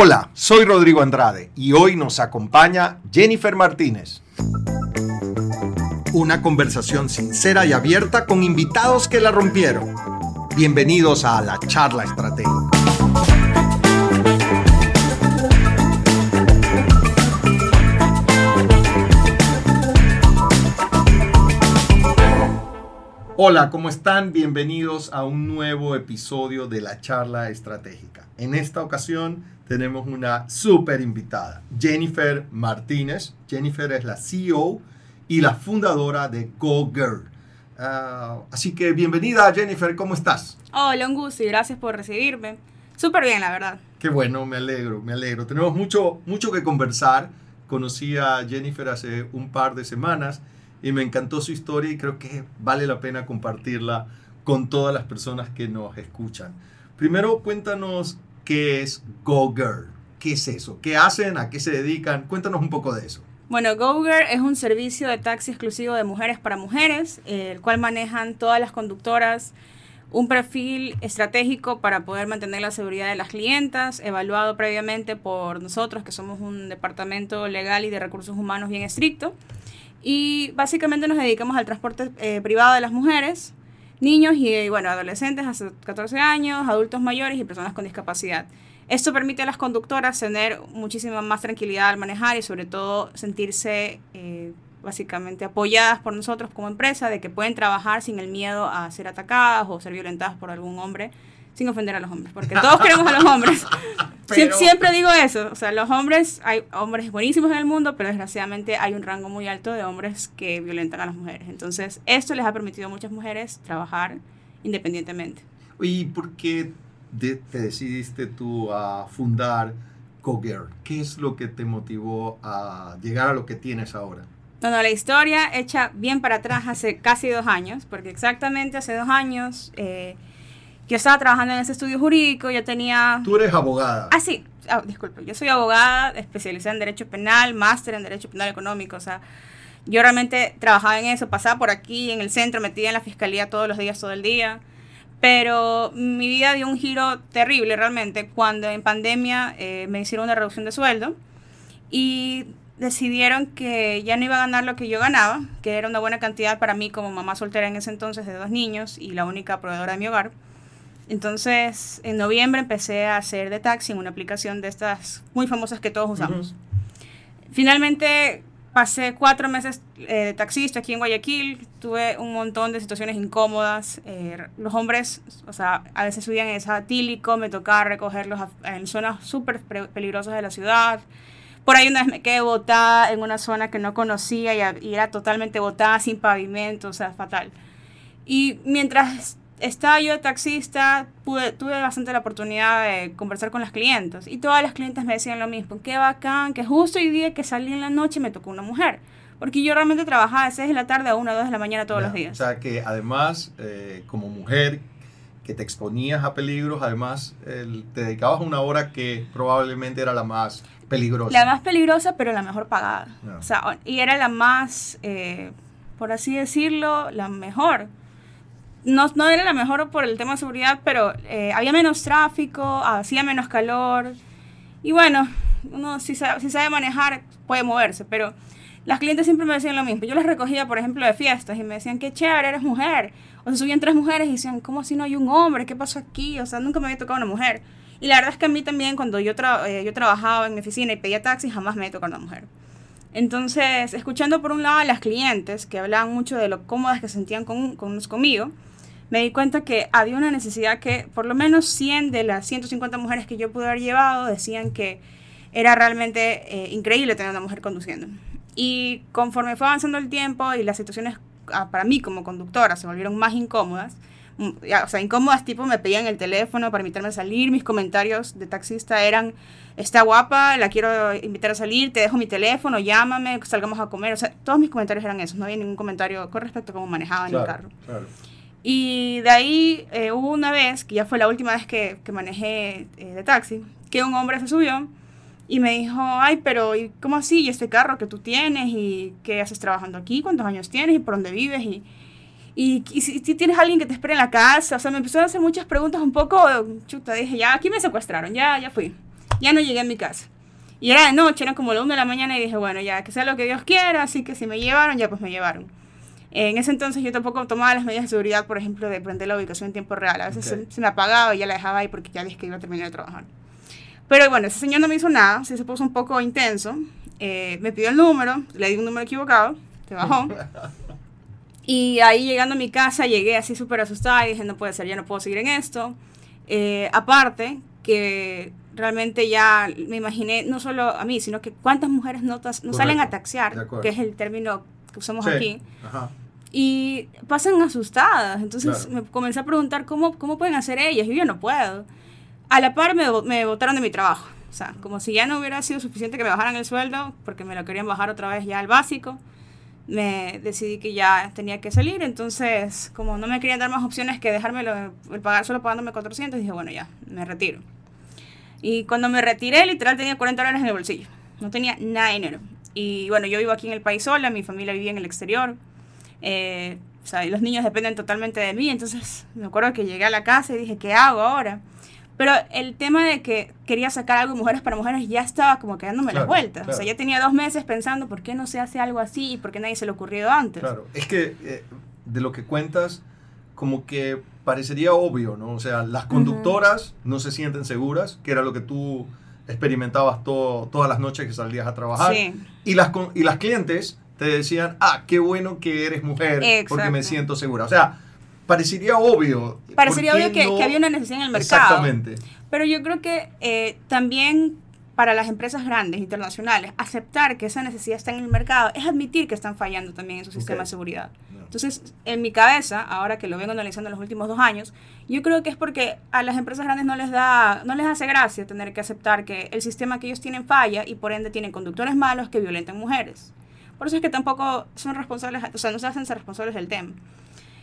Hola, soy Rodrigo Andrade y hoy nos acompaña Jennifer Martínez. Una conversación sincera y abierta con invitados que la rompieron. Bienvenidos a la charla estratégica. Hola, ¿cómo están? Bienvenidos a un nuevo episodio de la charla estratégica. En esta ocasión tenemos una súper invitada, Jennifer Martínez. Jennifer es la CEO y la fundadora de Go Girl. Ah, así que bienvenida Jennifer, ¿cómo estás? Hola, un gusto y gracias por recibirme. Súper bien, la verdad. Qué bueno, me alegro, me alegro. Tenemos mucho, mucho que conversar. Conocí a Jennifer hace un par de semanas y me encantó su historia y creo que vale la pena compartirla con todas las personas que nos escuchan. Primero, cuéntanos qué es Go Girl. ¿Qué es eso? ¿Qué hacen? ¿A qué se dedican? Cuéntanos un poco de eso. Bueno, GoGirl es un servicio de taxi exclusivo de mujeres para mujeres, el cual manejan todas las conductoras un perfil estratégico para poder mantener la seguridad de las clientas, evaluado previamente por nosotros, que somos un departamento legal y de recursos humanos bien estricto. Y básicamente nos dedicamos al transporte eh, privado de las mujeres, niños y bueno, adolescentes hasta 14 años, adultos mayores y personas con discapacidad. Esto permite a las conductoras tener muchísima más tranquilidad al manejar y sobre todo sentirse eh, básicamente apoyadas por nosotros como empresa de que pueden trabajar sin el miedo a ser atacadas o ser violentadas por algún hombre sin ofender a los hombres, porque todos queremos a los hombres. Siempre digo eso, o sea, los hombres, hay hombres buenísimos en el mundo, pero desgraciadamente hay un rango muy alto de hombres que violentan a las mujeres. Entonces, esto les ha permitido a muchas mujeres trabajar independientemente. ¿Y por qué te decidiste tú a fundar CoGirl? ¿Qué es lo que te motivó a llegar a lo que tienes ahora? Bueno, la historia hecha bien para atrás hace casi dos años, porque exactamente hace dos años... Eh, yo estaba trabajando en ese estudio jurídico, yo tenía... Tú eres abogada. Ah, sí, ah, disculpe, yo soy abogada, especializada en Derecho Penal, máster en Derecho Penal Económico, o sea, yo realmente trabajaba en eso, pasaba por aquí, en el centro, metida en la fiscalía todos los días, todo el día, pero mi vida dio un giro terrible realmente cuando en pandemia eh, me hicieron una reducción de sueldo y decidieron que ya no iba a ganar lo que yo ganaba, que era una buena cantidad para mí como mamá soltera en ese entonces de dos niños y la única proveedora de mi hogar. Entonces, en noviembre empecé a hacer de taxi en una aplicación de estas muy famosas que todos usamos. Finalmente, pasé cuatro meses eh, de taxista aquí en Guayaquil, tuve un montón de situaciones incómodas. Eh, los hombres, o sea, a veces subían en esa tílico, me tocaba recogerlos en zonas súper peligrosas de la ciudad. Por ahí una vez me quedé botada en una zona que no conocía y, y era totalmente botada, sin pavimento, o sea, fatal. Y mientras estaba yo de taxista, pude, tuve bastante la oportunidad de conversar con las clientes y todas las clientes me decían lo mismo, qué bacán, que justo hoy día que salí en la noche me tocó una mujer. Porque yo realmente trabajaba de 6 de la tarde a 1 o 2 de la mañana todos los días. O sea que además, eh, como mujer que te exponías a peligros, además te dedicabas una hora que probablemente era la más peligrosa. La más peligrosa, pero la mejor pagada. O sea, y era la más, eh, por así decirlo, la mejor no, no era la mejor por el tema de seguridad, pero eh, había menos tráfico, hacía menos calor. Y bueno, uno si sabe, manejar puede moverse, pero las clientes siempre me decían lo mismo. Yo las recogía, por ejemplo, de fiestas y me decían, qué chévere, eres mujer. O se subían tres mujeres y decían, ¿cómo si no hay un hombre? ¿Qué pasó aquí? O sea, nunca me había tocado una mujer. Y la verdad es que a mí también, cuando yo, eh, yo trabajaba en mi oficina y pedía taxi, jamás me había tocado una mujer. Entonces, escuchando por un lado a las clientes que hablaban mucho de lo cómodas que se sentían con, con, conmigo, me di cuenta que había una necesidad que por lo menos 100 de las 150 mujeres que yo pude haber llevado decían que era realmente eh, increíble tener una mujer conduciendo. Y conforme fue avanzando el tiempo y las situaciones ah, para mí como conductora se volvieron más incómodas, mm, o sea, incómodas tipo me pedían el teléfono para invitarme a salir, mis comentarios de taxista eran, está guapa, la quiero invitar a salir, te dejo mi teléfono, llámame, salgamos a comer, o sea, todos mis comentarios eran esos, no había ningún comentario con respecto a cómo manejaba en el carro. Claro. Y de ahí eh, hubo una vez, que ya fue la última vez que, que manejé eh, de taxi, que un hombre se subió y me dijo, ay, pero ¿y cómo así? ¿Y este carro que tú tienes? ¿Y qué haces trabajando aquí? ¿Cuántos años tienes? ¿Y por dónde vives? Y, y, si, tienes alguien que te espera en la casa. O sea, me empezó a hacer muchas preguntas un poco, chuta, dije, ya, aquí me secuestraron, ya, ya fui. ya no llegué a mi casa. Y era de noche, era como la 1 de la mañana y dije, bueno, ya que sea lo que Dios quiera, así que si me llevaron, ya pues me llevaron. En ese entonces yo tampoco tomaba las medidas de seguridad, por ejemplo, de prender la ubicación en tiempo real. A veces se, me apagaba y ya la dejaba ahí porque ya dije que iba a terminar de trabajar. Pero bueno, ese señor no me hizo nada, se puso un poco intenso. Eh, me pidió el número, le di un número equivocado, se bajó. y ahí llegando a mi casa llegué así súper asustada y dije, no puede ser, ya no puedo seguir en esto. Eh, aparte, que realmente ya me imaginé, no solo a mí, sino que cuántas mujeres no, no salen a taxiar, que es el término que usamos aquí. Y pasan asustadas. Entonces me comencé a preguntar cómo, cómo pueden hacer ellas. Y yo no puedo. A la par me, me botaron de mi trabajo. O sea, como si ya no hubiera sido suficiente que me bajaran el sueldo, porque me lo querían bajar otra vez ya al básico. Me decidí que ya tenía que salir. Entonces, como no me querían dar más opciones que dejarme el pagar solo pagándome 400, dije, bueno, ya, me retiro. Y cuando me retiré, literal tenía 40 dólares en el bolsillo. No tenía nada de dinero. Y bueno, yo vivo aquí en el país sola, mi familia vivía en el exterior. Eh, o sea, y los niños dependen totalmente de mí. Entonces me acuerdo que llegué a la casa y dije, ¿qué hago ahora? Pero el tema de que quería sacar algo de mujeres para mujeres ya estaba como quedándome la vuelta. O sea, ya tenía dos meses pensando, ¿por qué no se hace algo así y por qué nadie se le ocurrido antes? Claro, es que eh, de lo que cuentas, como que parecería obvio, ¿no? O sea, las conductoras no se sienten seguras, que era lo que tú experimentabas todas las noches que salías a trabajar. Y, las, y las clientes te decían, ah, qué bueno que eres mujer, porque me siento segura. O sea, parecería obvio. Parecería obvio que, había una necesidad en el mercado. Exactamente. Pero yo creo que eh, también para las empresas grandes, internacionales, aceptar que esa necesidad está en el mercado es admitir que están fallando también en su sistema de seguridad. Entonces, en mi cabeza, ahora que lo vengo analizando en los últimos dos años, yo creo que es porque a las empresas grandes no les da, no les hace gracia tener que aceptar que el sistema que ellos tienen falla y por ende tienen conductores malos que violentan mujeres. Por eso es que tampoco son responsables, o sea, no se hacen ser responsables del tema.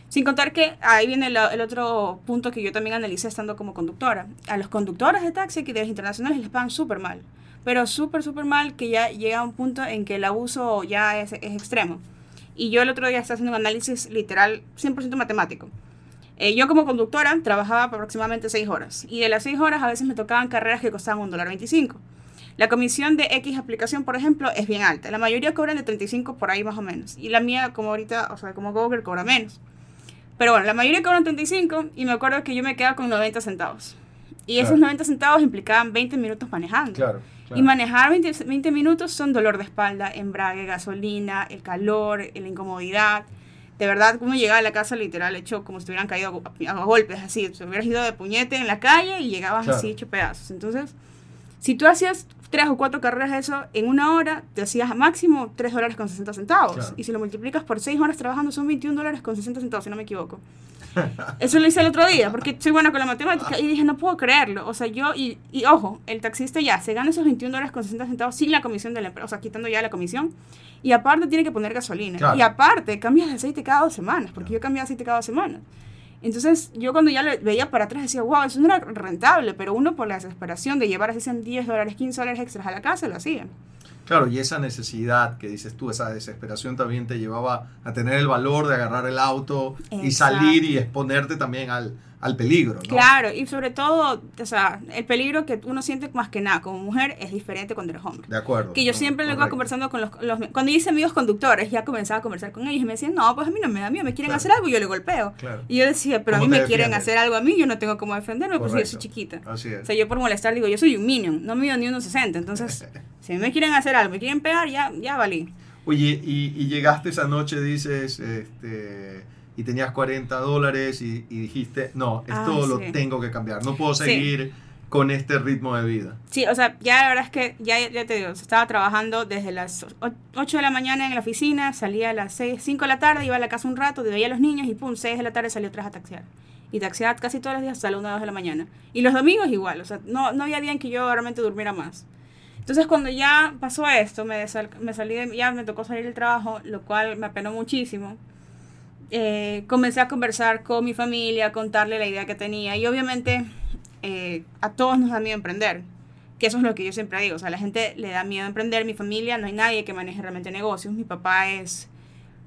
Sin contar que ahí viene el, otro punto que yo también analicé estando como conductora. A los conductores de taxi y de los internacionales les pagan súper mal. Pero súper, súper mal que ya llega a un punto en que el abuso ya es, extremo. Y yo el otro día estaba haciendo un análisis literal 100% matemático. Eh, yo como conductora trabajaba aproximadamente 6 horas. Y de las 6 horas a veces me tocaban carreras que costaban un dólar 25. La comisión de X aplicación, por ejemplo, es bien alta. La mayoría cobran de 35 por ahí más o menos. Y la mía, como ahorita, o sea, como Google, cobra menos. Pero bueno, la mayoría cobran 35 y me acuerdo que yo me quedaba con 90 centavos. Y esos 90 centavos implicaban 20 minutos manejando. Claro, Y manejar 20, 20, minutos son dolor de espalda, embrague, gasolina, el calor, la incomodidad. De verdad, uno llegaba a la casa literal hecho como si hubieran caído a, golpes, así. Se hubieras ido de puñete en la calle y llegabas así hecho pedazos. Entonces, si tú hacías tres o cuatro carreras de eso en una hora, te hacías a máximo 3 dólares con 60 centavos. Y si lo multiplicas por 6 horas trabajando, son 21 dólares con 60 centavos, si no me equivoco. Eso lo hice el otro día, porque soy buena con la matemática y dije, no puedo creerlo. O sea, yo, y, y ojo, el taxista ya se gana esos 21 dólares con 60 centavos sin la comisión de la empresa, o sea, quitando ya la comisión. Y aparte tiene que poner gasolina. Y aparte, cambias de aceite cada dos semanas, porque yo cambio de aceite cada dos semanas. Entonces yo cuando ya lo veía para atrás decía, wow, eso no era rentable, pero uno por la desesperación de llevar así 10 dólares, 15 dólares extras a la casa lo hacía. Claro, y esa necesidad que dices tú, esa desesperación también te llevaba a tener el valor de agarrar el auto y salir y exponerte también al, al peligro. ¿no? Claro, y sobre todo, o sea, el peligro que uno siente más que nada como mujer es diferente cuando eres hombre. De acuerdo. Que yo siempre lo iba conversando con los, Cuando hice amigos conductores, ya comenzaba a conversar con ellos y me decían, no, pues a mí no me da miedo, me quieren hacer algo y yo le golpeo. Y yo decía, pero a mí me quieren hacer algo a mí, yo no tengo cómo defenderme, pues yo soy chiquita. Así es. O sea, yo por molestar digo, yo soy un minion, no mido ni 1,60. Entonces, si me quieren hacer algo, me quieren pegar, ya, ya valí. Oye, y, y llegaste esa noche, dices, este y tenías 40 dólares y, dijiste, no, esto ah, lo tengo que cambiar, no puedo seguir con este ritmo de vida. Sí, o sea, ya la verdad es que, ya, ya te digo, estaba trabajando desde las 8 de la mañana en la oficina, salía a las 6, 5 de la tarde, iba a la casa un rato, veía a los niños y pum, 6 de la tarde salió atrás a taxiar. Y taxiaba casi todos los días hasta las 1 2 de la mañana. Y los domingos igual, o sea, no, no había día en que yo realmente durmiera más. Entonces cuando ya pasó esto, me, me salí de, ya me tocó salir del trabajo, lo cual me apenó muchísimo eh, comencé a conversar con mi familia, a contarle la idea que tenía. Y obviamente eh, a todos nos da miedo emprender, que eso es lo que yo siempre digo, o sea, a la gente le da miedo emprender, mi familia no hay nadie que maneje realmente negocios, mi papá es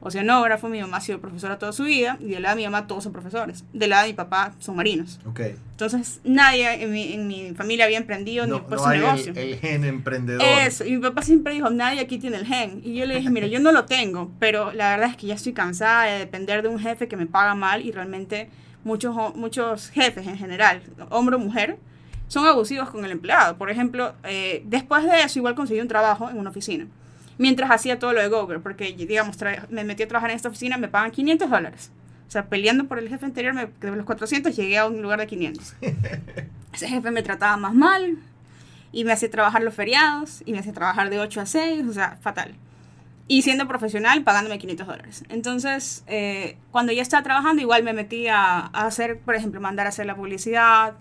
oceanógrafo, mi mamá ha sido profesora toda su vida, y de lado de mi mamá todos son profesores. De lado de mi papá son marinos. Okay. Entonces nadie en mi, en mi, familia había emprendido no, ni puesto no hay negocio. El, el, gen emprendedor. Eso, y mi papá siempre dijo, nadie aquí tiene el gen. Y yo le dije, mira, yo no lo tengo, pero la verdad es que ya estoy cansada de depender de un jefe que me paga mal y realmente muchos, muchos jefes en general, hombre o mujer, son abusivos con el empleado. Por ejemplo, eh, después de eso igual conseguí un trabajo en una oficina mientras hacía todo lo de Google, porque, digamos, me metí a trabajar en esta oficina, me pagan 500 dólares. O sea, peleando por el jefe anterior, me, de los 400 llegué a un lugar de 500. Ese jefe me trataba más mal y me hacía trabajar los feriados y me hacía trabajar de 8 a 6, o sea, fatal. Y siendo profesional, pagándome 500 dólares. Entonces, eh, cuando ya estaba trabajando, igual me metí a, a, hacer, por ejemplo, mandar a hacer la publicidad,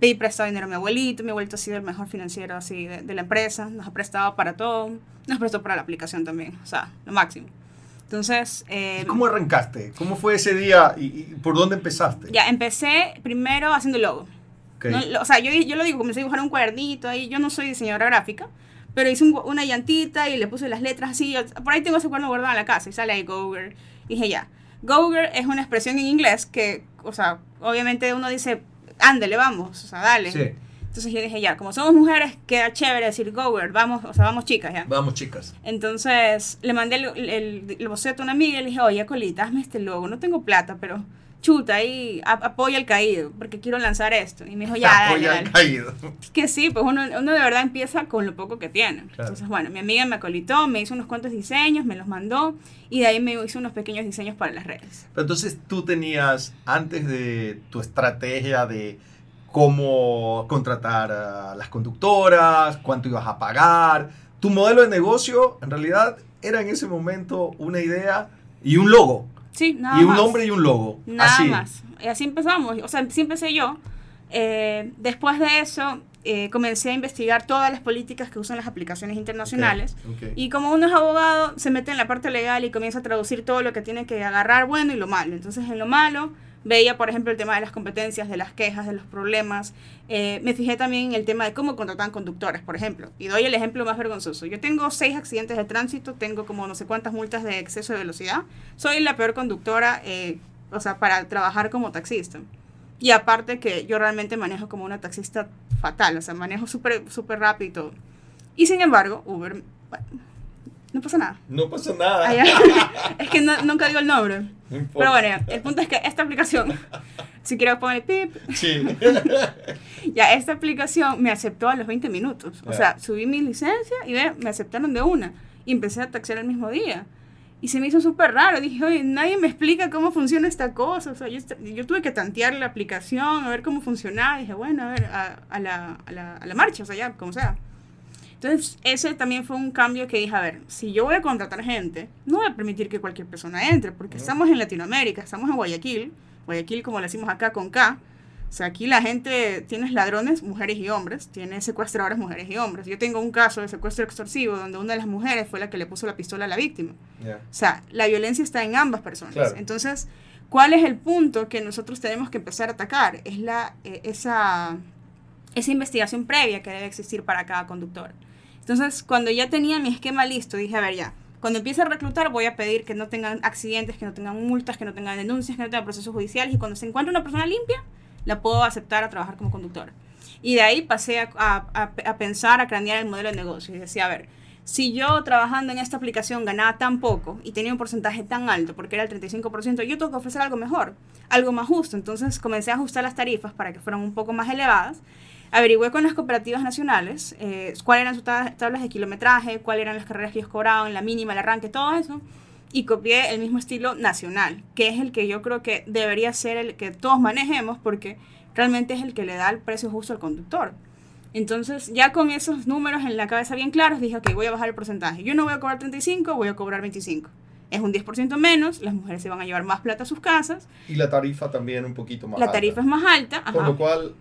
pedí prestado dinero a mi abuelito, mi abuelito ha sido el mejor financiero así de, de la empresa, nos ha prestado para todo nos prestó para la aplicación también, o sea, lo máximo. Entonces... Eh, ¿Cómo arrancaste? ¿Cómo fue ese día y, por dónde empezaste? Ya, empecé primero haciendo el logo. o sea, yo, yo lo digo, comencé a dibujar un cuadernito ahí, yo no soy diseñadora gráfica, pero hice una llantita y le puse las letras así, por ahí tengo ese cuaderno guardado en la casa y sale ahí Goger. dije ya, Goger es una expresión en inglés que, o sea, obviamente uno dice, ándale, vamos, o sea, dale. Sí. Entonces yo dije, ya, como somos mujeres, queda chévere decir go girl, vamos, o sea, vamos chicas, ya. Vamos chicas. Entonces le mandé el, el, boceto a una amiga y le dije, oye, Colita, hazme este logo, no tengo plata, pero chuta, ahí apoya al caído, porque quiero lanzar esto. Y me dijo, ya, Apoya al caído. Que sí, pues uno, uno de verdad empieza con lo poco que tiene. Entonces, bueno, mi amiga me acolitó, me hizo unos cuantos diseños, me los mandó, y de ahí me hizo unos pequeños diseños para las redes. Pero entonces tú tenías, antes de tu estrategia de cómo contratar a las conductoras, cuánto ibas a pagar. Tu modelo de negocio en realidad era en ese momento una idea y un logo. Sí, nada Y un nombre y un logo. Nada así. más. Y así empezamos. O sea, sí empecé yo. Eh, después de eso, eh, comencé a investigar todas las políticas que usan las aplicaciones internacionales. Y como uno es abogado, se mete en la parte legal y comienza a traducir todo lo que tiene que agarrar bueno y lo malo. Entonces, en lo malo Veía, por ejemplo, el tema de las competencias, de las quejas, de los problemas. Eh, me fijé también en el tema de cómo contratan conductores, por ejemplo. Y doy el ejemplo más vergonzoso. Yo tengo seis accidentes de tránsito, tengo como no sé cuántas multas de exceso de velocidad. Soy la peor conductora, eh, o sea, para trabajar como taxista. Y aparte que yo realmente manejo como una taxista fatal, o sea, manejo súper súper rápido y sin embargo, Uber, no pasa nada. No pasa nada. es que nunca digo el nombre. Pero bueno, el punto es que esta aplicación, si quiero poner pip, sí. ya esta aplicación me aceptó a los 20 minutos. O sea, subí mi licencia y ve, me aceptaron de una. Y empecé a taxear el mismo día. Y se me hizo súper raro. Dije, oye, nadie me explica cómo funciona esta cosa. O sea, yo, yo tuve que tantear la aplicación, a ver cómo funcionaba. Y dije, bueno, a ver, a, a, la, a, la, a la marcha, o sea, ya, como sea. Entonces, ese también fue un cambio que dije, a ver, si yo voy a contratar gente, no voy a permitir que cualquier persona entre, porque estamos en Latinoamérica, estamos en Guayaquil, Guayaquil como le decimos acá con K, o sea, aquí la gente tiene ladrones, mujeres y hombres, tiene secuestradores, mujeres y hombres. Yo tengo un caso de secuestro extorsivo donde una de las mujeres fue la que le puso la pistola a la víctima. O sea, la violencia está en ambas personas. Entonces, ¿cuál es el punto que nosotros tenemos que empezar a atacar? Es la, eh, esa, esa investigación previa que debe existir para cada conductor. Entonces, cuando ya tenía mi esquema listo, dije, a ver, ya, cuando empiece a reclutar voy a pedir que no tengan accidentes, que no tengan multas, que no tengan denuncias, que no tengan procesos judiciales y cuando se encuentre una persona limpia, la puedo aceptar a trabajar como conductora. Y de ahí pasé a, a, pensar, a cranear el modelo de negocio y decía, a ver, si yo trabajando en esta aplicación ganaba tan poco y tenía un porcentaje tan alto, porque era el 35%, yo tengo que ofrecer algo mejor, algo más justo. Entonces comencé a ajustar las tarifas para que fueran un poco más elevadas averigüé con las cooperativas nacionales eh, cuáles eran sus tablas de kilometraje, cuáles eran las carreras que ellos cobraban, la mínima, el arranque, todo eso, y copié el mismo estilo nacional, que es el que yo creo que debería ser el que todos manejemos porque realmente es el que le da el precio justo al conductor. Entonces, ya con esos números en la cabeza bien claros, dije, ok, voy a bajar el porcentaje. Yo no voy a cobrar 35, voy a cobrar 25. Es un 10% menos, las mujeres se van a llevar más plata a sus casas. Y la tarifa también un poquito más la alta. La tarifa es más alta. Con lo cual,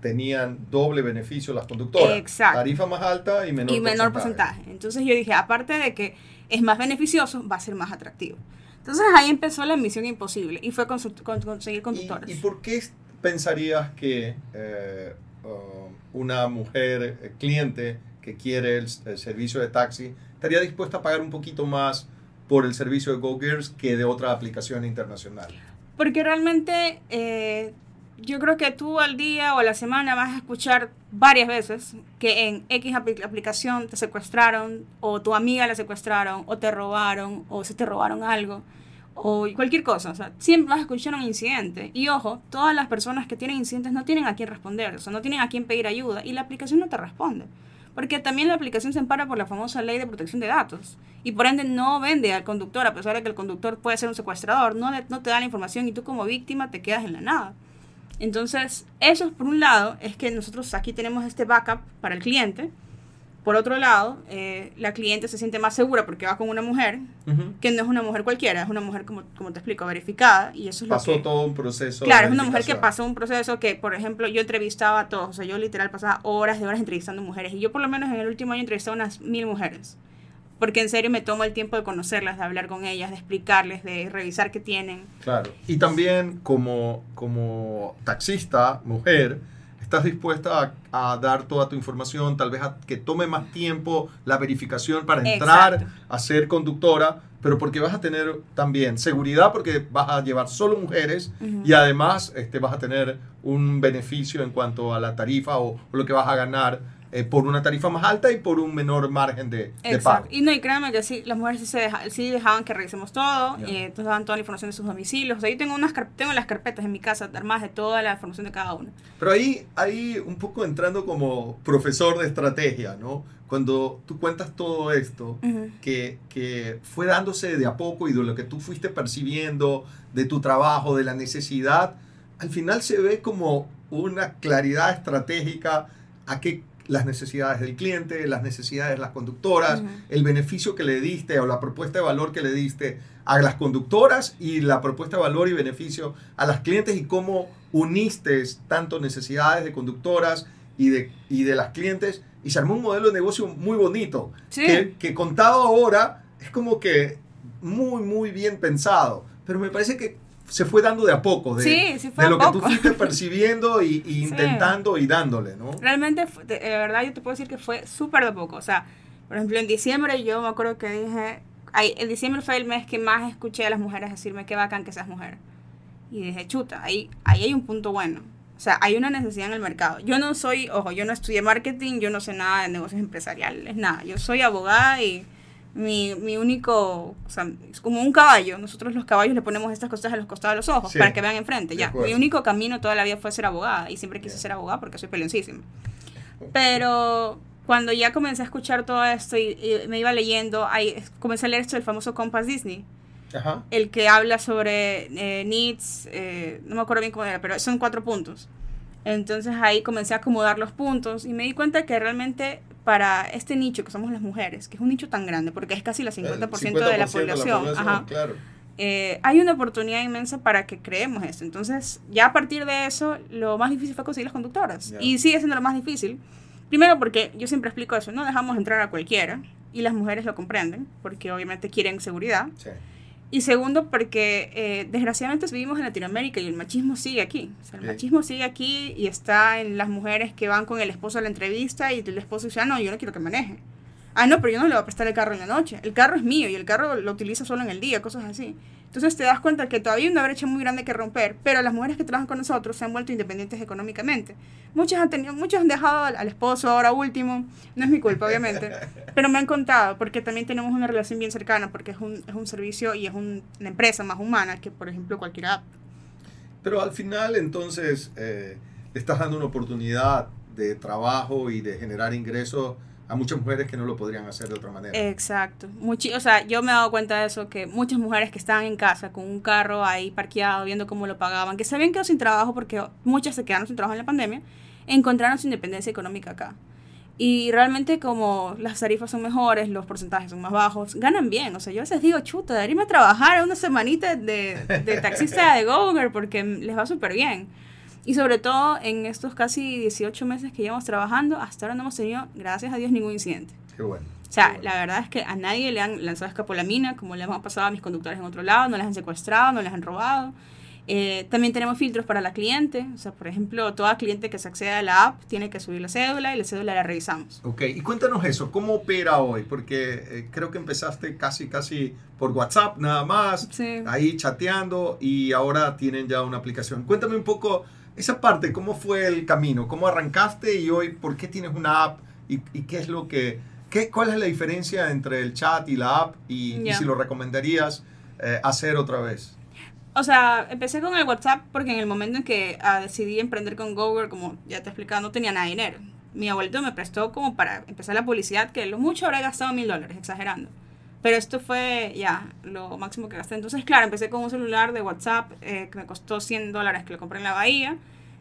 tenían doble beneficio las conductoras. Exacto. Tarifa más alta y menor, y menor porcentaje. Entonces yo dije, aparte de que es más beneficioso, va a ser más atractivo. Entonces ahí empezó la misión imposible y fue conseguir conductores. ¿Y, por qué pensarías que eh, uh, una mujer eh, cliente que quiere el, servicio de taxi estaría dispuesta a pagar un poquito más por el servicio de GoGears que de otra aplicación internacional? Porque realmente eh, yo creo que tú al día o a la semana vas a escuchar varias veces que en X aplicación te secuestraron o tu amiga la secuestraron o te robaron o se te robaron algo o cualquier cosa. O sea, siempre vas a escuchar un incidente. Y ojo, todas las personas que tienen incidentes no tienen a quién responder, o sea, no tienen a quién pedir ayuda y la aplicación no te responde. Porque también la aplicación se ampara por la famosa ley de protección de datos. Y por ende no vende al conductor, a pesar de que el conductor puede ser un secuestrador, no, no te da la información y tú como víctima te quedas en la nada. Entonces, eso por un lado es que nosotros aquí tenemos este backup para el cliente. Por otro lado, eh, la cliente se siente más segura porque va con una mujer, que no es una mujer cualquiera, es una mujer, como, como te explico, verificada. Y eso es pasó lo que, todo un proceso. Claro, es una mujer que pasó un proceso que, por ejemplo, yo entrevistaba a todos. O sea, yo literal pasaba horas de horas entrevistando mujeres. Y yo, por lo menos, en el último año entrevisté a unas mil mujeres porque en serio me tomo el tiempo de conocerlas, de hablar con ellas, de explicarles, de revisar qué tienen. Claro. Y también como, como taxista, mujer, estás dispuesta a, dar toda tu información, tal vez a que tome más tiempo la verificación para entrar a ser conductora, pero porque vas a tener también seguridad porque vas a llevar solo mujeres y además este, vas a tener un beneficio en cuanto a la tarifa o lo que vas a ganar eh, por una tarifa más alta y por un menor margen de, de pago. Y no, y créanme que sí, las mujeres sí, se sí dejaban que revisemos todo, y entonces daban toda la información de sus domicilios. O sea, yo tengo, unas, tengo las carpetas en mi casa armadas de toda la información de cada uno. Pero ahí, ahí un poco entrando como profesor de estrategia, ¿no? Cuando tú cuentas todo esto, que, que fue dándose de a poco y de lo que tú fuiste percibiendo, de tu trabajo, de la necesidad, al final se ve como una claridad estratégica a qué las necesidades del cliente, las necesidades de las conductoras, el beneficio que le diste o la propuesta de valor que le diste a las conductoras y la propuesta de valor y beneficio a las clientes y cómo uniste tanto necesidades de conductoras y de, y de las clientes y se armó un modelo de negocio muy bonito que, que contado ahora es como que muy, muy bien pensado. Pero me parece que se fue dando de a poco, de, de lo que tú fuiste percibiendo y, intentando y dándole, ¿no? Realmente, de, verdad, yo te puedo decir que fue súper de poco. O sea, por ejemplo, en diciembre yo me acuerdo que dije, ay, en diciembre fue el mes que más escuché a las mujeres decirme qué bacán que seas mujer. Y dije, chuta, ahí, ahí hay un punto bueno. O sea, hay una necesidad en el mercado. Yo no soy, ojo, yo no estudié marketing, yo no sé nada de negocios empresariales, nada. Yo soy abogada y mi, mi único, o sea, es como un caballo. Nosotros los caballos le ponemos estas cosas a los costados de los ojos para que vean enfrente. Ya, mi único camino toda la vida fue ser abogada y siempre quise ser abogada porque soy peleoncísima. Pero cuando ya comencé a escuchar todo esto y, me iba leyendo, ahí, comencé a leer esto del famoso Compass Disney. Ajá. El que habla sobre eh, needs, eh, no me acuerdo bien cómo era, pero son cuatro puntos. Entonces ahí comencé a acomodar los puntos y me di cuenta que realmente para este nicho que somos las mujeres, que es un nicho tan grande, porque es casi el 50%, de la población, eh, hay una oportunidad inmensa para que creemos esto. Entonces, ya a partir de eso, lo más difícil fue conseguir las conductoras. Y sigue siendo lo más difícil. Primero porque yo siempre explico eso, no dejamos entrar a cualquiera y las mujeres lo comprenden, porque obviamente quieren seguridad. Sí. Y segundo, porque eh, desgraciadamente vivimos en Latinoamérica y el machismo sigue aquí. O sea, el machismo sigue aquí y está en las mujeres que van con el esposo a la entrevista y el esposo dice, ah, no, yo no quiero que maneje. Ah, no, pero yo no le voy a prestar el carro en la noche. El carro es mío y el carro lo utiliza solo en el día, cosas así. Entonces te das cuenta que todavía hay una brecha muy grande que romper, pero las mujeres que trabajan con nosotros se han vuelto independientes económicamente. Muchas han, tenido, muchos han dejado al, esposo ahora último, no es mi culpa obviamente, pero me han contado porque también tenemos una relación bien cercana porque es un, es un servicio y es una empresa más humana que por ejemplo cualquier app. Pero al final entonces eh, estás dando una oportunidad de trabajo y de generar ingresos a muchas mujeres que no lo podrían hacer de otra manera. Exacto. Muchi o sea, yo me he dado cuenta de eso, que muchas mujeres que estaban en casa con un carro ahí parqueado, viendo cómo lo pagaban, que se habían quedado sin trabajo porque muchas se quedaron sin trabajo en la pandemia, encontraron su independencia económica acá. Y realmente como las tarifas son mejores, los porcentajes son más bajos, ganan bien. O sea, yo a veces digo, chuta, debería irme a trabajar una semanita de, de taxista de Gover porque les va súper bien. Y sobre todo en estos casi 18 meses que llevamos trabajando, hasta ahora no hemos tenido, gracias a Dios, ningún incidente. Qué bueno. O sea, la verdad es que a nadie le han lanzado escapolamina, como le hemos pasado a mis conductores en otro lado, no les han secuestrado, no les han robado. Eh, también tenemos filtros para la cliente, o sea, por ejemplo, toda cliente que se accede a la app tiene que subir la cédula y la cédula la revisamos. Ok, y cuéntanos eso, ¿cómo opera hoy? Porque eh, creo que empezaste casi, casi por WhatsApp nada más, ahí chateando y ahora tienen ya una aplicación. Cuéntame un poco esa parte, ¿cómo fue el camino? ¿Cómo arrancaste y hoy por qué tienes una app y, qué es lo que... Qué, ¿Cuál es la diferencia entre el chat y la app y, si lo recomendarías eh, hacer otra vez? O sea, empecé con el WhatsApp porque en el momento en que ah, decidí emprender con Google, como ya te he explicado, no tenía nada de dinero. Mi abuelito me prestó como para empezar la publicidad, que lo mucho habré gastado mil dólares, exagerando. Pero esto fue ya lo máximo que gasté. Entonces, claro, empecé con un celular de WhatsApp eh, que me costó 100 dólares que lo compré en la Bahía,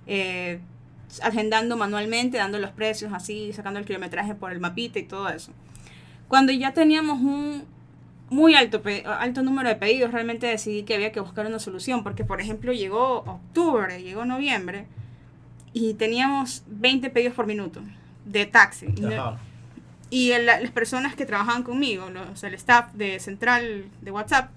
eh, agendando manualmente, dando los precios así, sacando el kilometraje por el mapita y todo eso. Cuando ya teníamos un, muy alto, alto número de pedidos, realmente decidí que había que buscar una solución, porque por ejemplo llegó octubre, llegó noviembre, y teníamos 20 pedidos por minuto de taxi. Y, las personas que trabajaban conmigo, los, el staff de central de WhatsApp,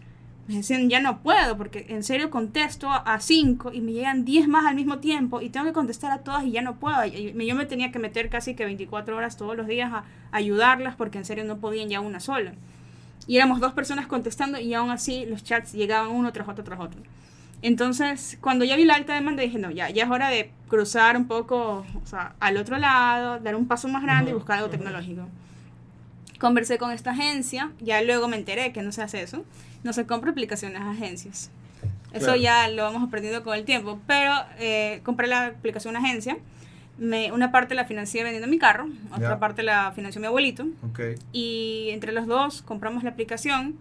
me decían, ya no puedo, porque en serio contesto a 5 y me llegan 10 más al mismo tiempo y tengo que contestar a todas y ya no puedo. yo me tenía que meter casi que 24 horas todos los días a ayudarlas porque en serio no podían ya una sola. Y éramos dos personas contestando y aún así los chats llegaban uno tras otro tras otro. Entonces, cuando ya vi la alta demanda, dije, no, ya, ya es hora de cruzar un poco o sea, al otro lado, dar un paso más grande y buscar algo tecnológico. Conversé con esta agencia, ya luego me enteré que no se hace eso, no se compra aplicaciones a agencias. Eso ya lo vamos aprendiendo con el tiempo, pero eh, compré la aplicación a agencia me, una parte la financié vendiendo mi carro, otra parte la financió mi abuelito. Y entre los dos compramos la aplicación.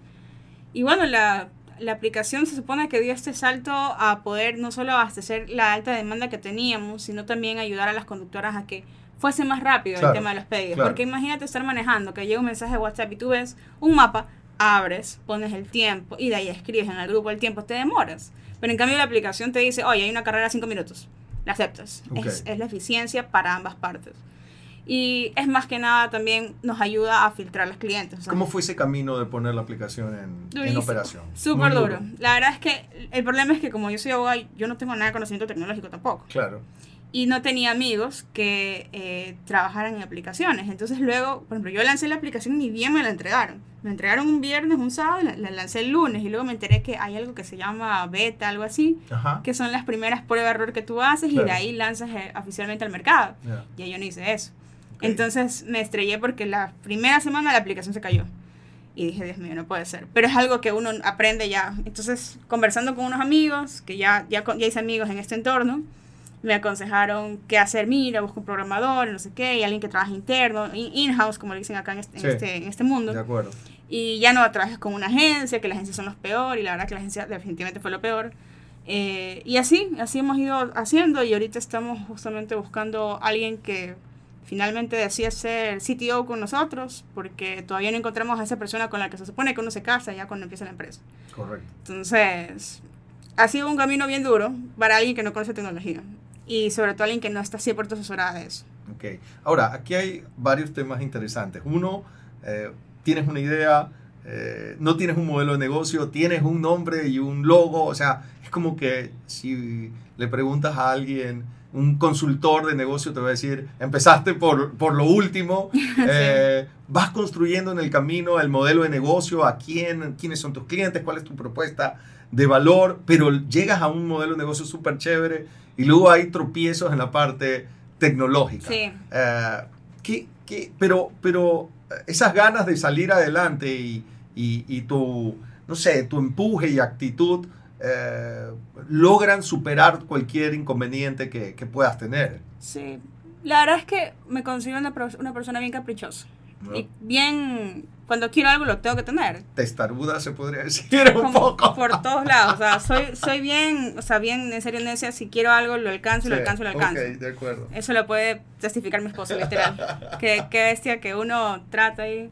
Y bueno, la, la, aplicación se supone que dio este salto a poder no solo abastecer la alta demanda que teníamos, sino también ayudar a las conductoras a que fuese más rápido el tema de los pedidos. Porque imagínate estar manejando, que llega un mensaje de WhatsApp y tú ves un mapa, abres, pones el tiempo y de ahí escribes en el grupo el tiempo, te demoras. Pero en cambio la aplicación te dice, oye, hay una carrera de 5 minutos la aceptas. Es, la eficiencia para ambas partes. Y es más que nada también nos ayuda a filtrar los clientes. ¿Cómo fue ese camino de poner la aplicación en, en operación? Súper duro. La verdad es que el problema es que como yo soy abogada, yo no tengo nada de conocimiento tecnológico tampoco. Claro y no tenía amigos que eh, trabajaran en aplicaciones. Entonces luego, por ejemplo, yo lancé la aplicación y bien me la entregaron. Me entregaron un viernes, un sábado, la, la lancé el lunes y luego me enteré que hay algo que se llama beta, algo así, que son las primeras pruebas de error que tú haces y de ahí lanzas eh, oficialmente al mercado. Y yo no hice eso. Entonces me estrellé porque la primera semana la aplicación se cayó. Y dije, Dios mío, no puede ser. Pero es algo que uno aprende ya. Entonces, conversando con unos amigos, que ya, ya, ya hice amigos en este entorno, me aconsejaron qué hacer, mira, busco un programador, no sé qué, y alguien que trabaje interno, in-house, como le dicen acá en este, en, este, en este mundo. De acuerdo. Y ya no trabajes con una agencia, que las agencias son los peor, y la verdad que la agencia definitivamente fue lo peor. Eh, y así, así hemos ido haciendo, y ahorita estamos justamente buscando a alguien que finalmente decía ser CTO con nosotros, porque todavía no encontramos a esa persona con la que se supone que uno se casa ya cuando empieza la empresa. Correcto. Entonces, ha sido un camino bien duro para alguien que no conoce tecnología y sobre todo alguien que no está 100% asesorada de eso. Ok, ahora aquí hay varios temas interesantes. Uno, eh, tienes una idea, eh, no tienes un modelo de negocio, tienes un nombre y un logo, o sea, es como que si le preguntas a alguien, un consultor de negocio te va a decir, empezaste por, por lo último, eh, vas construyendo en el camino el modelo de negocio, a quién, quiénes son tus clientes, cuál es tu propuesta de valor, pero llegas a un modelo de negocio súper chévere y luego hay tropiezos en la parte tecnológica. Sí. Eh, ¿qué, pero, pero esas ganas de salir adelante y, y, tu, no sé, tu empuje y actitud eh, logran superar cualquier inconveniente que, que, puedas tener. Sí, la verdad es que me considero una, una persona bien caprichosa. Y bien cuando quiero algo lo tengo que tener. Testaruda se podría decir un poco. Por todos lados, o sea, soy, soy bien, o sea, bien en serio necia, si quiero algo lo alcanzo, lo alcanzo, lo alcanzo. Ok, de acuerdo. Eso lo puede testificar mi esposo, literal. qué, qué bestia que uno trata ahí.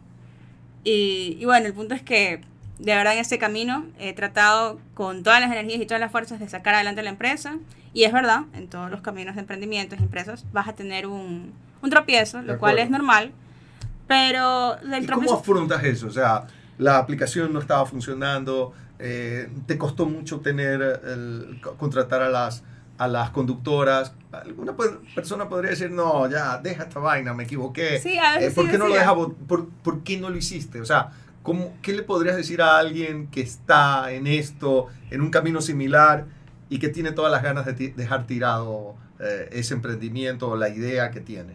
Y, y bueno, el punto es que de verdad en este camino he tratado con todas las energías y todas las fuerzas de sacar adelante la empresa. Y es verdad, en todos los caminos de emprendimientos y empresas vas a tener un, un tropiezo, lo cual es normal pero del ¿Y ¿Cómo afrontas eso? O sea, la aplicación no estaba funcionando, eh, te costó mucho tener el, contratar a las, a las conductoras. Alguna persona podría decir, no, ya, deja esta vaina, me equivoqué. Sí, a eh, ¿por, qué no lo deja, por, por, qué no lo hiciste? O sea, ¿cómo, ¿qué le podrías decir a alguien que está en esto, en un camino similar y que tiene todas las ganas de dejar tirado eh, ese emprendimiento o la idea que tiene?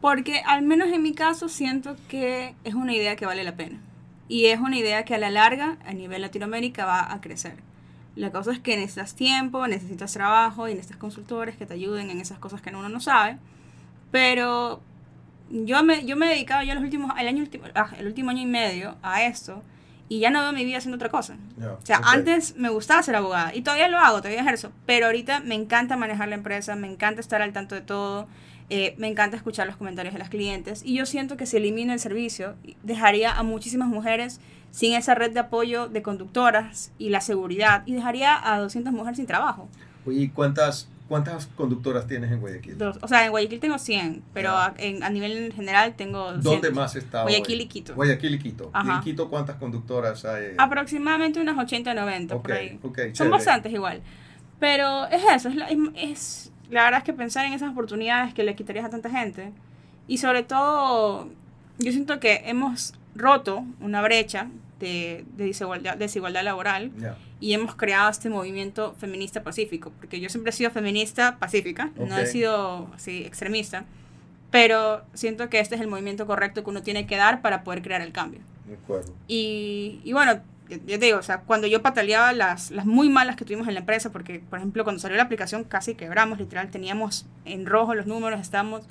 Porque al menos en mi caso siento que es una idea que vale la pena. Y es una idea que a la larga, a nivel Latinoamérica, va a crecer. La cosa es que necesitas tiempo, necesitas trabajo y necesitas consultores que te ayuden en esas cosas que uno no sabe. Pero yo me, yo me he dedicado ya los últimos, el, año, ah, el último año y medio a esto y ya no veo mi vida haciendo otra cosa. o sea, antes me gustaba ser abogada y todavía lo hago, todavía ejerzo, pero ahorita me encanta manejar la empresa, me encanta estar al tanto de todo, eh, me encanta escuchar los comentarios de las clientes y yo siento que si elimina el servicio, dejaría a muchísimas mujeres sin esa red de apoyo de conductoras y la seguridad y dejaría a 200 mujeres sin trabajo. ¿Y cuántas, cuántas conductoras tienes en Guayaquil? Dos. O sea, en Guayaquil tengo 100, pero a, en, a, nivel general tengo ¿Dónde más está? Guayaquil y Quito. Guayaquil y Quito. ¿Y en Quito cuántas conductoras hay? Aproximadamente unas 80 90 por ahí. Son bastantes igual. Pero es eso, es, es la verdad es que pensar en esas oportunidades que le quitarías a tanta gente. Y sobre todo, yo siento que hemos roto una brecha de, desigualdad, desigualdad laboral y hemos creado este movimiento feminista pacífico, porque yo siempre he sido feminista pacífica, no he sido así extremista, pero siento que este es el movimiento correcto que uno tiene que dar para poder crear el cambio. De acuerdo. Y, y bueno, yo te digo, o sea, cuando yo pataleaba las, las muy malas que tuvimos en la empresa, porque, por ejemplo, cuando salió la aplicación casi quebramos, literal, teníamos en rojo los números, estábamos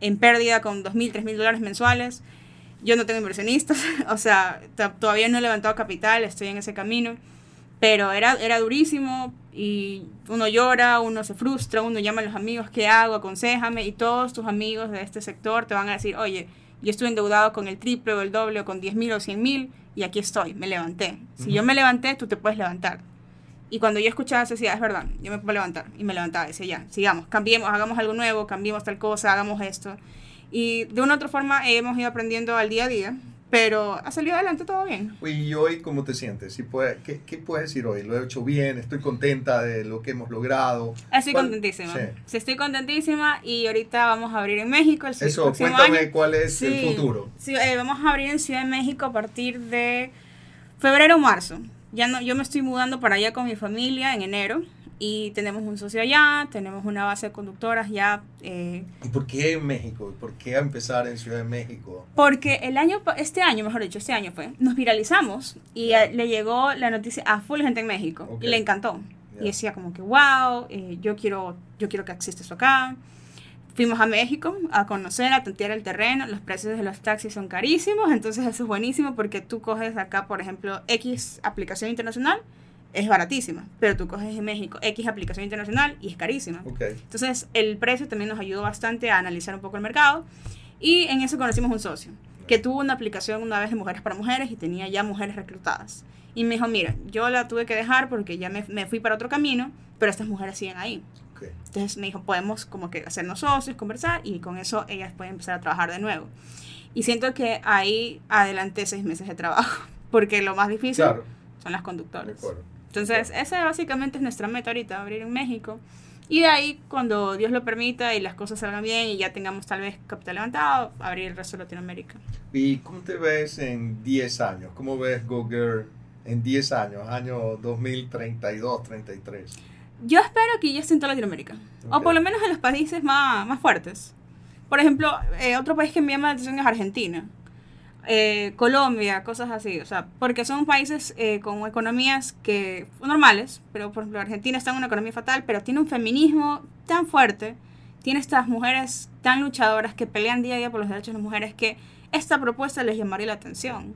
en pérdida con 2.000, 3.000 dólares mensuales. Yo no tengo inversionistas, o sea, todavía no he levantado capital, estoy en ese camino, pero era, era durísimo y uno llora, uno se frustra, uno llama a los amigos, ¿qué hago? Aconsejame y todos tus amigos de este sector te van a decir, oye, yo estuve endeudado con el triple o el doble o con 10.000 o 100.000 y aquí estoy, me levanté. Si yo me levanté, tú te puedes levantar. Y cuando yo escuchaba eso, decía, es verdad, yo me puedo levantar. Y me levantaba, decía, ya, sigamos, cambiemos, hagamos algo nuevo, cambiemos tal cosa, hagamos esto. Y de una u otra forma hemos ido aprendiendo al día a día pero ha salido adelante todo bien. ¿Y hoy cómo te sientes? ¿qué, ¿Qué puedes decir hoy? ¿Lo he hecho bien? ¿Estoy contenta de lo que hemos logrado? Estoy contentísima. Sí. estoy contentísima y ahorita vamos a abrir en México el Eso, cuéntame cuál es el futuro. Sí, eh, vamos a abrir en Ciudad de México a partir de febrero o marzo. Ya no, yo me estoy mudando para allá con mi familia en enero y tenemos un socio allá, tenemos una base de conductoras ya. Eh, ¿Y por qué en México? ¿Por qué empezar en Ciudad de México? Porque el año, este año, mejor dicho, este año fue, nos viralizamos y le llegó la noticia a full gente en México y le encantó. Y decía como que, wow, eh, yo, quiero, yo quiero que exista esto acá. Fuimos a México a conocer, a tantear el terreno. Los precios de los taxis son carísimos, entonces eso es buenísimo porque tú coges acá, por ejemplo, X aplicación internacional es baratísima, pero tú coges en México X aplicación internacional y es carísima. Entonces, el precio también nos ayudó bastante a analizar un poco el mercado y en eso conocimos un socio que tuvo una aplicación una vez de mujeres para mujeres y tenía ya mujeres reclutadas. Y me dijo, mira, yo la tuve que dejar porque ya me, me fui para otro camino, pero estas mujeres siguen ahí. Entonces me dijo, podemos como que hacernos socios, conversar y con eso ellas pueden empezar a trabajar de nuevo. Y siento que ahí adelanté seis meses de trabajo, porque lo más difícil son las conductoras. Entonces, esa básicamente es nuestra meta ahorita, abrir en México. Y de ahí, cuando Dios lo permita y las cosas salgan bien y ya tengamos tal vez capital levantado, abrir el resto de Latinoamérica. ¿Y cómo te ves en 10 años? ¿Cómo ves GoGirl en 10 años, año 2032, 33? Yo espero que ya esté en toda Latinoamérica. O por lo menos en los países más, más fuertes. Por ejemplo, eh, otro país que me llama la atención es Argentina. Eh, Colombia, cosas así, o sea, porque son países eh, con economías que normales, pero por ejemplo Argentina está en una economía fatal, pero tiene un feminismo tan fuerte, tiene estas mujeres tan luchadoras que pelean día a día por los derechos de las mujeres que esta propuesta les llamaría la atención.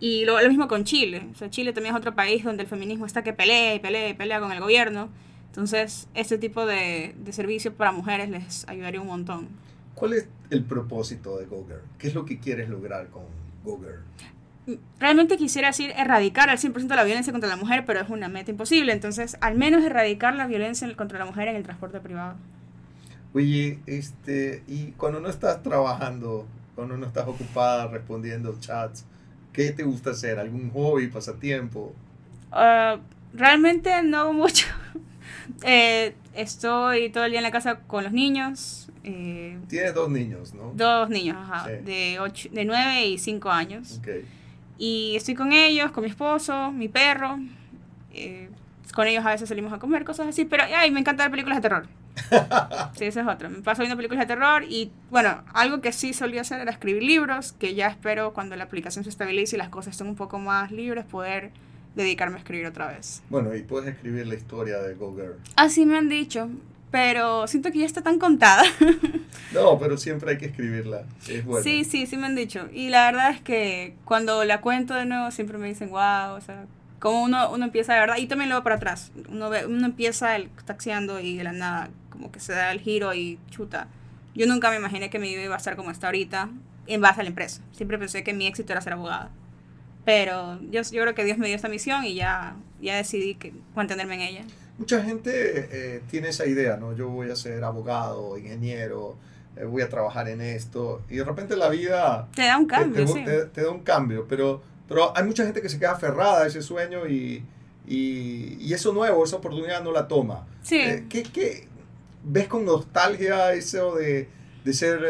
Y lo, lo mismo con Chile, o sea, Chile también es otro país donde el feminismo está que pelea y pelea y pelea con el gobierno, entonces este tipo de, de servicio para mujeres les ayudaría un montón. ¿Cuál es el propósito de GoGirl? ¿Qué es lo que quieres lograr con GoGirl? Realmente quisiera decir erradicar al 100% la violencia contra la mujer, pero es una meta imposible. Entonces, al menos erradicar la violencia contra la mujer en el transporte privado. Oye, este, y cuando no estás trabajando, cuando no estás ocupada respondiendo chats, ¿qué te gusta hacer? ¿Algún hobby, pasatiempo? Ah, realmente no mucho. Eh, estoy todo el día en la casa con los niños. Eh, Tienes dos niños, ¿no? Dos niños, ajá, de, ocho, de 9 y 5 años. Okay. Y estoy con ellos, con mi esposo, mi perro. Eh, con ellos a veces salimos a comer, cosas así. Pero ay, me encanta ver películas de terror. sí, esa es otra. Me paso viendo películas de terror y, bueno, algo que sí solía hacer era escribir libros, que ya espero cuando la aplicación se estabilice y las cosas estén un poco más libres, poder dedicarme a escribir otra vez. Bueno, y puedes escribir la historia de Go Girl. Así me han dicho, pero siento que ya está tan contada. no, pero siempre hay que escribirla, es bueno. Sí, sí, sí me han dicho. Y la verdad es que cuando la cuento de nuevo siempre me dicen, wow, o sea, como uno, uno empieza de verdad, y también lo para atrás, uno, ve, uno empieza el, taxiando y de la nada como que se da el giro y chuta. Yo nunca me imaginé que mi vida iba a estar como está ahorita en base a la empresa. Siempre pensé que mi éxito era ser abogada. Pero yo, yo creo que Dios me dio esta misión y ya, ya decidí que, mantenerme en ella. Mucha gente eh, tiene esa idea, ¿no? Yo voy a ser abogado, ingeniero, eh, voy a trabajar en esto. Y de repente la vida... Te da un cambio, te, sí. te, da un cambio, pero, pero hay mucha gente que se queda aferrada a ese sueño y, y, y eso nuevo, esa oportunidad no la toma. Sí. Eh, ¿qué, qué, ves con nostalgia eso de, de ser,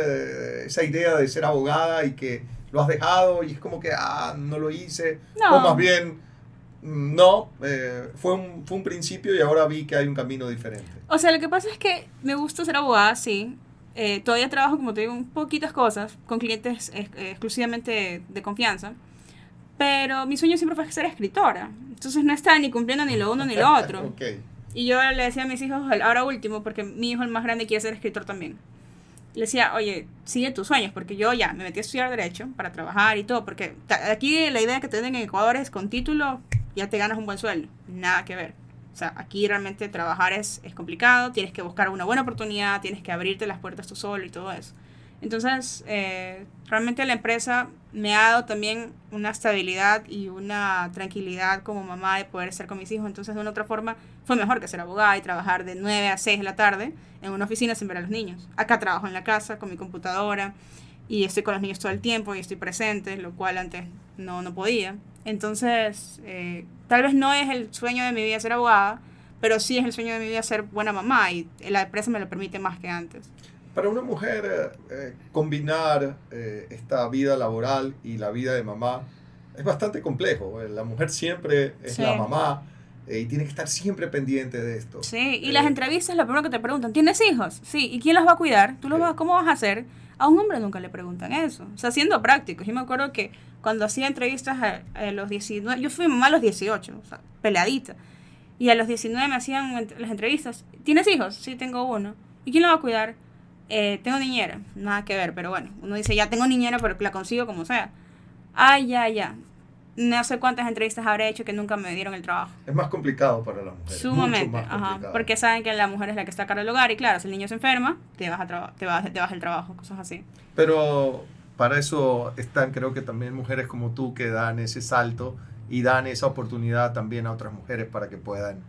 esa idea de ser abogada y que lo has dejado y es como que, ah, no lo hice. O más bien, no, eh, fue, un, fue un principio y ahora vi que hay un camino diferente. O sea, lo que pasa es que me gusta ser abogada, sí. Eh, todavía trabajo, como te digo, un poquitas cosas con clientes exclusivamente de confianza. Pero mi sueño siempre fue ser escritora. Entonces no estaba ni cumpliendo ni lo uno ni lo otro. okay. Y yo le decía a mis hijos, ahora último, porque mi hijo el más grande quiere ser escritor también le decía, oye, sigue tus sueños, porque yo ya me metí a estudiar Derecho para trabajar y todo, porque aquí la idea que te den en Ecuador es con título ya te ganas un buen sueldo, nada que ver. O sea, aquí realmente trabajar es, es complicado, tienes que buscar una buena oportunidad, tienes que abrirte las puertas tú solo y todo eso. Entonces, eh, realmente la empresa me ha dado también una estabilidad y una tranquilidad como mamá de poder estar con mis hijos. Entonces, de una otra forma, fue mejor que ser abogada y trabajar de 9 a 6 de la tarde en una oficina sin ver a los niños. Acá trabajo en la casa con mi computadora y estoy con los niños todo el tiempo y estoy presente, lo cual antes no, no podía. Entonces, eh, tal vez no es el sueño de mi vida ser abogada, pero sí es el sueño de mi vida ser buena mamá y la empresa me lo permite más que antes. Para una mujer, eh, eh, combinar eh, esta vida laboral y la vida de mamá es bastante complejo. La mujer siempre es la mamá y tiene que estar siempre pendiente de esto. Sí, y las entrevistas, lo primero que te preguntan, ¿tienes hijos? Sí, ¿y quién los va a cuidar? ¿Tú los vas, ¿Cómo vas a hacer? A un hombre nunca le preguntan eso. O sea, siendo prácticos. Yo me acuerdo que cuando hacía entrevistas a, los 19, yo fui mamá a los 18, o sea, peleadita. Y a los 19 me hacían las entrevistas. ¿Tienes hijos? Sí, tengo uno. ¿Y quién lo va a cuidar? Eh, tengo niñera, nada que ver, pero bueno, uno dice, ya tengo niñera, pero la consigo como sea. Ay, ya, ya. No sé cuántas entrevistas habré hecho que nunca me dieron el trabajo. Es más complicado para las mujeres. Sumamente, ajá, porque saben que la mujer es la que está a cargo del hogar y claro, si el niño se enferma, te vas, a te, vas, te vas el trabajo, cosas así. Pero para eso están creo que también mujeres como tú que dan ese salto y dan esa oportunidad también a otras mujeres para que puedan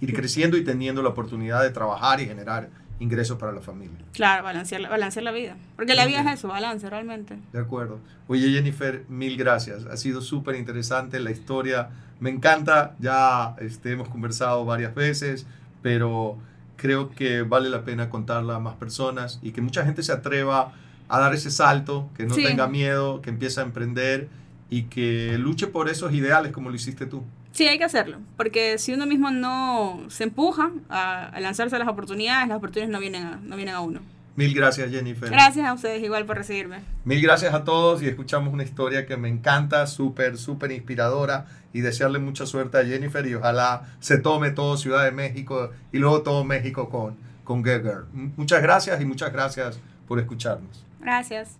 ir creciendo y teniendo la oportunidad de trabajar y generar ingresos para la familia. Claro, balancear, balancear la vida. Porque la vida es eso, balance realmente. De acuerdo. Oye Jennifer, mil gracias. Ha sido súper interesante la historia. Me encanta, ya este, hemos conversado varias veces, pero creo que vale la pena contarla a más personas y que mucha gente se atreva a dar ese salto, que no tenga miedo, que empiece a emprender y que luche por esos ideales como lo hiciste tú. Sí, hay que hacerlo, porque si uno mismo no se empuja a, lanzarse a las oportunidades, las oportunidades no vienen a, no vienen a uno. Mil gracias, Jennifer. Gracias a ustedes igual por recibirme. Mil gracias a todos y escuchamos una historia que me encanta, súper, súper inspiradora y desearle mucha suerte a Jennifer y ojalá se tome todo Ciudad de México y luego todo México con, con Gerger. Muchas gracias y muchas gracias por escucharnos. Gracias.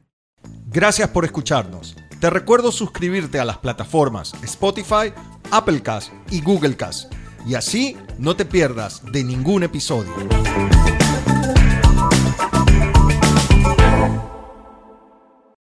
Gracias por escucharnos. Te recuerdo suscribirte a las plataformas Spotify, Applecast y Googlecast. Y así no te pierdas de ningún episodio.